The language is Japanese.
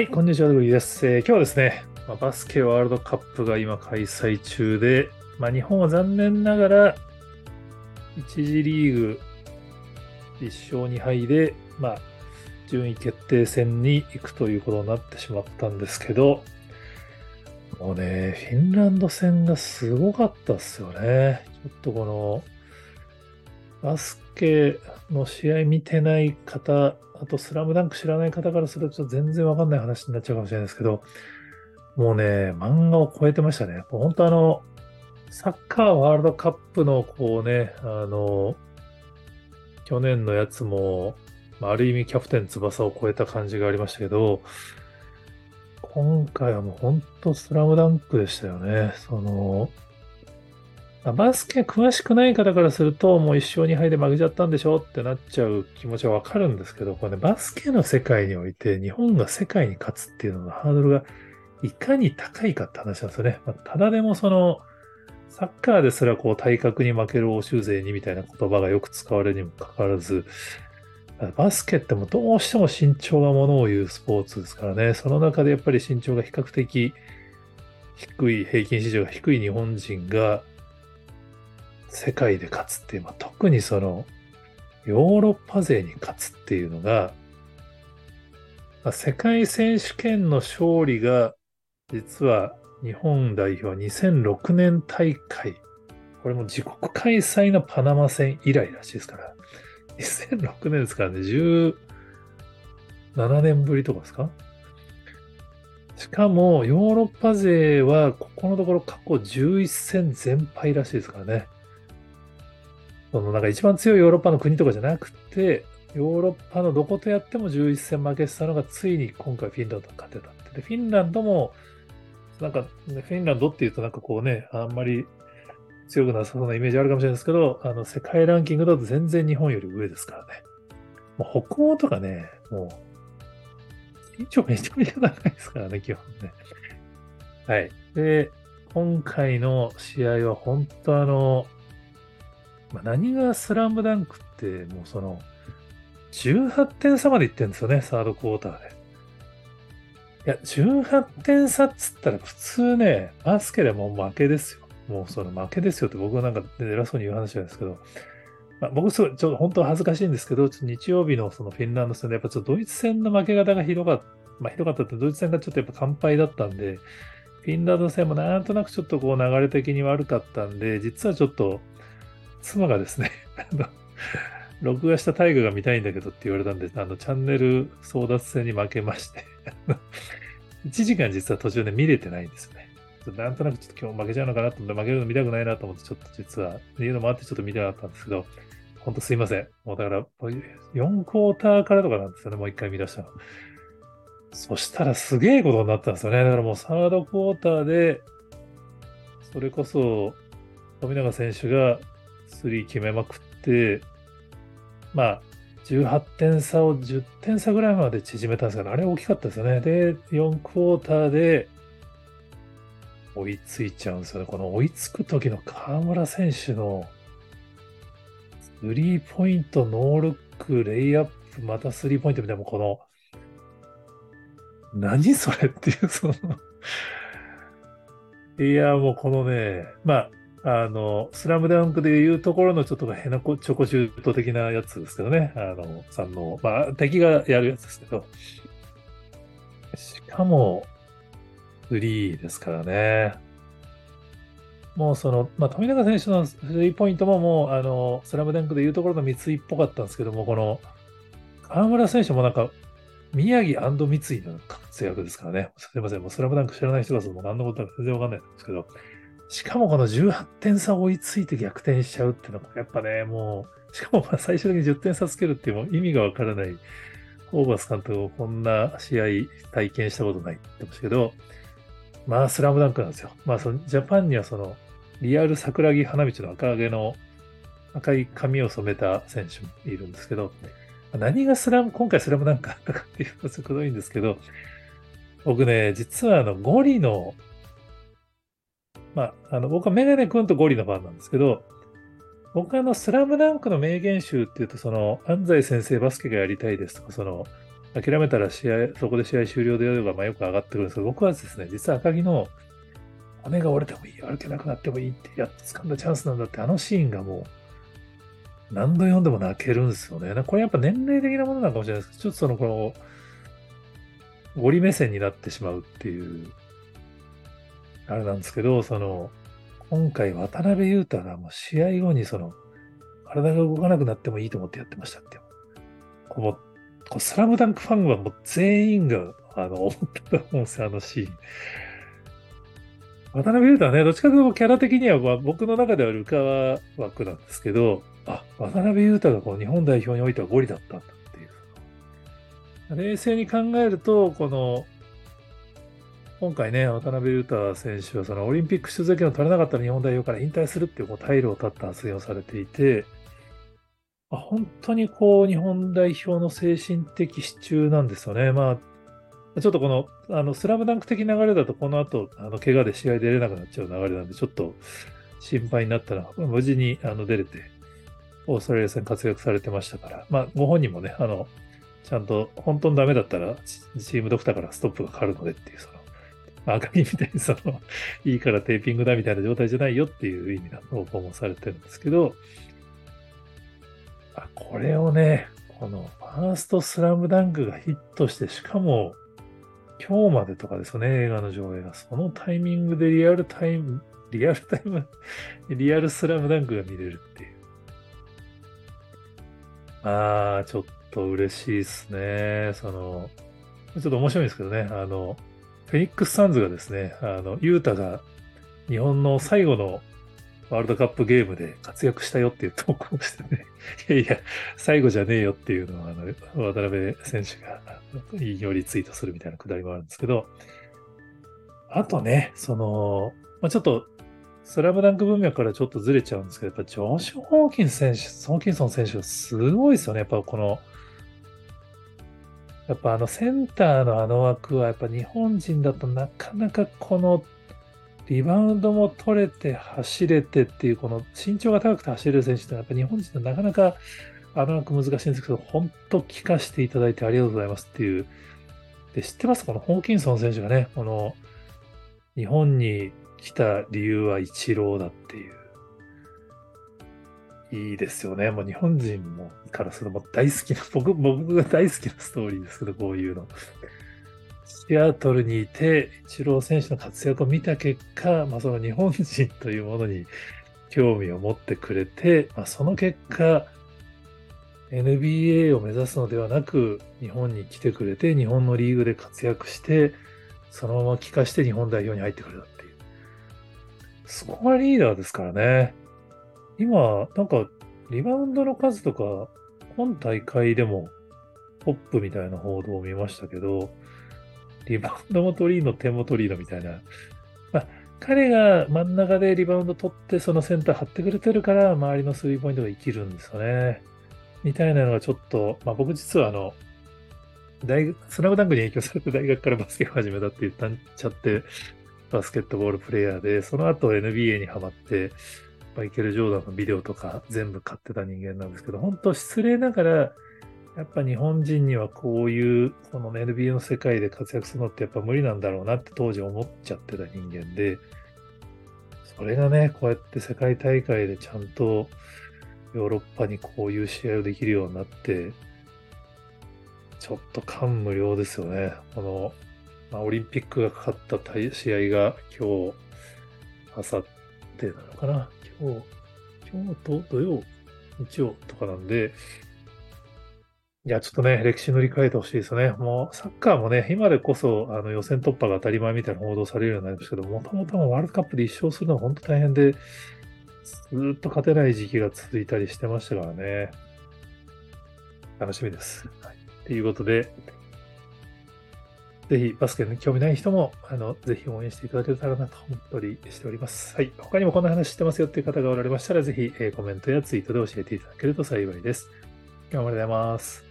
はい、こんにちは、ドグリーです。えー今日はですね、まあバスケワールドカップが今開催中で、まあ、日本は残念ながら、1次リーグ1勝2敗で、まあ、順位決定戦に行くということになってしまったんですけど、もうね、フィンランド戦がすごかったですよね。ちょっとこの、バスケの試合見てない方、あとスラムダンク知らない方からすると全然わかんない話になっちゃうかもしれないですけど、もうね、漫画を超えてましたね。本当あの、サッカーワールドカップのこうね、あの、去年のやつも、ある意味キャプテン翼を超えた感じがありましたけど、今回はもう本当スラムダンクでしたよね。その、バスケ詳しくない方からすると、もう一勝二敗で負けちゃったんでしょってなっちゃう気持ちはわかるんですけど、これね、バスケの世界において日本が世界に勝つっていうののハードルがいかに高いかって話なんですよね。まあただでもその、サッカーですらこう体格に負ける欧州勢にみたいな言葉がよく使われるにもかかわらず、バスケってもどうしても身長がものを言うスポーツですからね。その中でやっぱり身長が比較的低い、平均身長が低い日本人が世界で勝つっていう、まあ、特にそのヨーロッパ勢に勝つっていうのが、まあ世界選手権の勝利が実は日本代表2006年大会、これも自国開催のパナマ戦以来らしいですから、2006年ですからね、17年ぶりとかですか？しかも、ヨーロッパ勢は、ここのところ過去11戦全敗らしいですからね。そのなんか一番強いヨーロッパの国とかじゃなくて、ヨーロッパのどことやっても11戦負けてたのが、ついに今回フィンランドに勝てたって。で、フィンランドも、なんか、ね、フィンランドっていうとなんかこうね、あんまり強くなさそうなイメージあるかもしれないですけど、あの、世界ランキングだと全然日本より上ですからね。もう北欧とかね、もう、身長めちゃめちゃ長いですからね、基本ね。はい。で、今回の試合は本当あの、まあ、何がスラムダンクって、もうその、18点差までいってるんですよね、サードクォーターで。いや、18点差っつったら普通ね、バスケでも負けですよ。もうその負けですよって僕はなんか偉そうに言う話なんですけど、まあ、僕すごい、ちょっと本当は恥ずかしいんですけど、日曜日のそのフィンランド戦で、やっぱちょっとドイツ戦の負け方がひどかった、まあひどかったって、ドイツ戦がちょっとやっぱ完敗だったんで、フィンランド戦もなんとなくちょっとこう流れ的に悪かったんで、実はちょっと妻がですね、あの録画した大河が見たいんだけどって言われたんで、あのチャンネル争奪戦に負けまして、1時間実は途中で見れてないんですよね。なんとなくちょっと今日負けちゃうのかなと思って、負けるの見たくないなと思って、ちょっと実は、っていうのもあってちょっと見たかったんですけど、ほんとすいません。もうだから、4クォーターからとかなんですよね、もう一回見出したの。そしたらすげえことになったんですよね。だからもうサードクォーターで、それこそ富永選手がスリー決めまくって、まあ、18点差を10点差ぐらいまで縮めたんですけど、あれ大きかったですよね。で、4クォーターで追いついちゃうんですよね。この追いつく時の河村選手のスリーポイント、ノールック、レイアップ、またスリーポイントみたいな、この、何それっていう、そのいや、もうこのね、まあ、あの、スラムダンクでいうところのちょっと変なこチョコシュート的なやつですけどね。あの、さんの、まあ、敵がやるやつですけど。しかも、スリーですからね。もうその、まあ、富永選手のスリーポイントももう、あの、スラムダンクでいうところの三井っぽかったんですけども、この、河村選手もなんか、宮城三井の活躍ですからね。すいません。もうスラムダンク知らない人がもう何のことか全然わかんないんですけど、しかもこの18点差追いついて逆転しちゃうっていうのが、やっぱね、もう、しかも最終的に10点差つけるっていう意味がわからない、ホーバス監督もこんな試合体験したことないって言ってましたけど、まあ、スラムダンクなんですよ。まあ、そのジャパンにはその、リアル桜木花道の赤毛の赤い髪を染めた選手もいるんですけど、何がスラム、今回スラムダンクだったかっていうとすごいんですけど、僕ね、実はあの、ゴリの、まあ、あの、僕はメガネ君とゴリのファンなんですけど、僕はあの、スラムダンクの名言集っていうと、その、安西先生バスケがやりたいですとか、その、諦めたら試合、そこで試合終了でやれば、まあ、よく上がってくるんですけど、僕はですね、実は赤木の骨が折れてもいい、歩けなくなってもいいってやっと掴んだチャンスなんだって、あのシーンがもう、何度読んでも泣けるんですよね。これやっぱ年齢的なものなのかもしれないですけど、ちょっとその、この、ゴリ目線になってしまうっていう、あれなんですけど、その、今回渡辺裕太がもう試合後にその、体が動かなくなってもいいと思ってやってましたって。この、こうスラムダンクファンはもう全員が、あの、思ったと思うんですよ、あのシーン。渡辺裕太はね、どっちかというとキャラ的には、まあ、僕の中ではルカワ枠なんですけど、あ、渡辺裕太がこう日本代表においてはゴリだったんだっていう。冷静に考えると、この、今回ね、渡辺裕太選手はそのオリンピック出場権を取れなかったら日本代表から引退するっていうこう退路を断った発言をされていて、本当にこう日本代表の精神的支柱なんですよね。まあ、ちょっとこの、あの、スラムダンク的流れだと、この後、あの、怪我で試合出れなくなっちゃう流れなんで、ちょっと心配になったら、無事にあの出れて、オーストラリア戦活躍されてましたから、まあ、ご本人もね、あの、ちゃんと、本当にダメだったら、チームドクターからストップがかかるのでっていう、その、赤木みたいにその、いいからテーピングだみたいな状態じゃないよっていう意味な投稿もされてるんですけど、あこれをね、このファーストスラムダンクがヒットして、しかも今日までとかですね、映画の上映が。そのタイミングでリアルタイム、リアルタイム、リアルスラムダンクが見れるっていう。ああ、ちょっと嬉しいですね。その、ちょっと面白いんですけどね、あの、フェニックス・サンズがですね、あの、ユータが日本の最後のワールドカップゲームで活躍したよっていう投稿をしてね、いやいや、最後じゃねえよっていうのを、あの、渡辺選手が引用リツイートするみたいなくだりもあるんですけど、あとね、その、まあ、ちょっと、スラムダンク文脈からちょっとずれちゃうんですけど、やっぱジョシュ・ホーキン選手、ホーキンソン選手はすごいですよね。やっぱこの、やっぱあのセンターのあの枠はやっぱ日本人だとなかなかこのリバウンドも取れて走れてっていうこの身長が高くて走れる選手ってやっぱ日本人ってなかなかあの枠難しいんですけど本当聞かせていただいてありがとうございますっていう。で知ってますこのホーキンソン選手がねこの日本に来た理由はイチローだっていう。いいですよね。もう日本人もからするとも大好きな、僕、僕が大好きなストーリーですけど、こういうの。シアトルにいて、イチロー選手の活躍を見た結果、まあ、その日本人というものに興味を持ってくれて、まあ、その結果、NBA を目指すのではなく、日本に来てくれて、日本のリーグで活躍して、そのまま帰化して日本代表に入ってくれたっていう。スコアリーダーですからね。今、なんか、リバウンドの数とか、今大会でもトップみたいな報道を見ましたけど、リバウンドも取りの点も取りのみたいな。まあ、彼が真ん中でリバウンド取って、そのセンター張ってくれてるから、周りのスリーポイントが生きるんですよね。みたいなのがちょっと、まあ僕実はあの、大学、スラムダンクに影響されて大学からバスケを始めたって言ったんちゃって、バスケットボールプレイヤーで、その後 NBA にハマって、マイケル・ジョーダンのビデオとか全部買ってた人間なんですけど、本当失礼ながら、やっぱ日本人にはこういう、この NBA の世界で活躍するのってやっぱ無理なんだろうなって当時思っちゃってた人間で、それがね、こうやって世界大会でちゃんとヨーロッパにこういう試合をできるようになって、ちょっと感無量ですよね。この、まあ、オリンピックがかかった試合が今日、明後日なのかな？今日、今日と土曜、日曜とかなんで、いや、ちょっとね、歴史塗り替えてほしいですね。もう、サッカーもね、今でこそ、あの、予選突破が当たり前みたいな報道されるようになりましたけど、もともとワールドカップで一勝するのは本当大変で、ずっと勝てない時期が続いたりしてましたからね。楽しみです。はい。ということで、ぜひバスケに興味ない人も、あの、ぜひ応援していただけたらなと思ったりしております。はい。他にもこんな話してますよっていう方がおられましたら、ぜひ、えー、コメントやツイートで教えていただけると幸いです。今日もありがとうございます。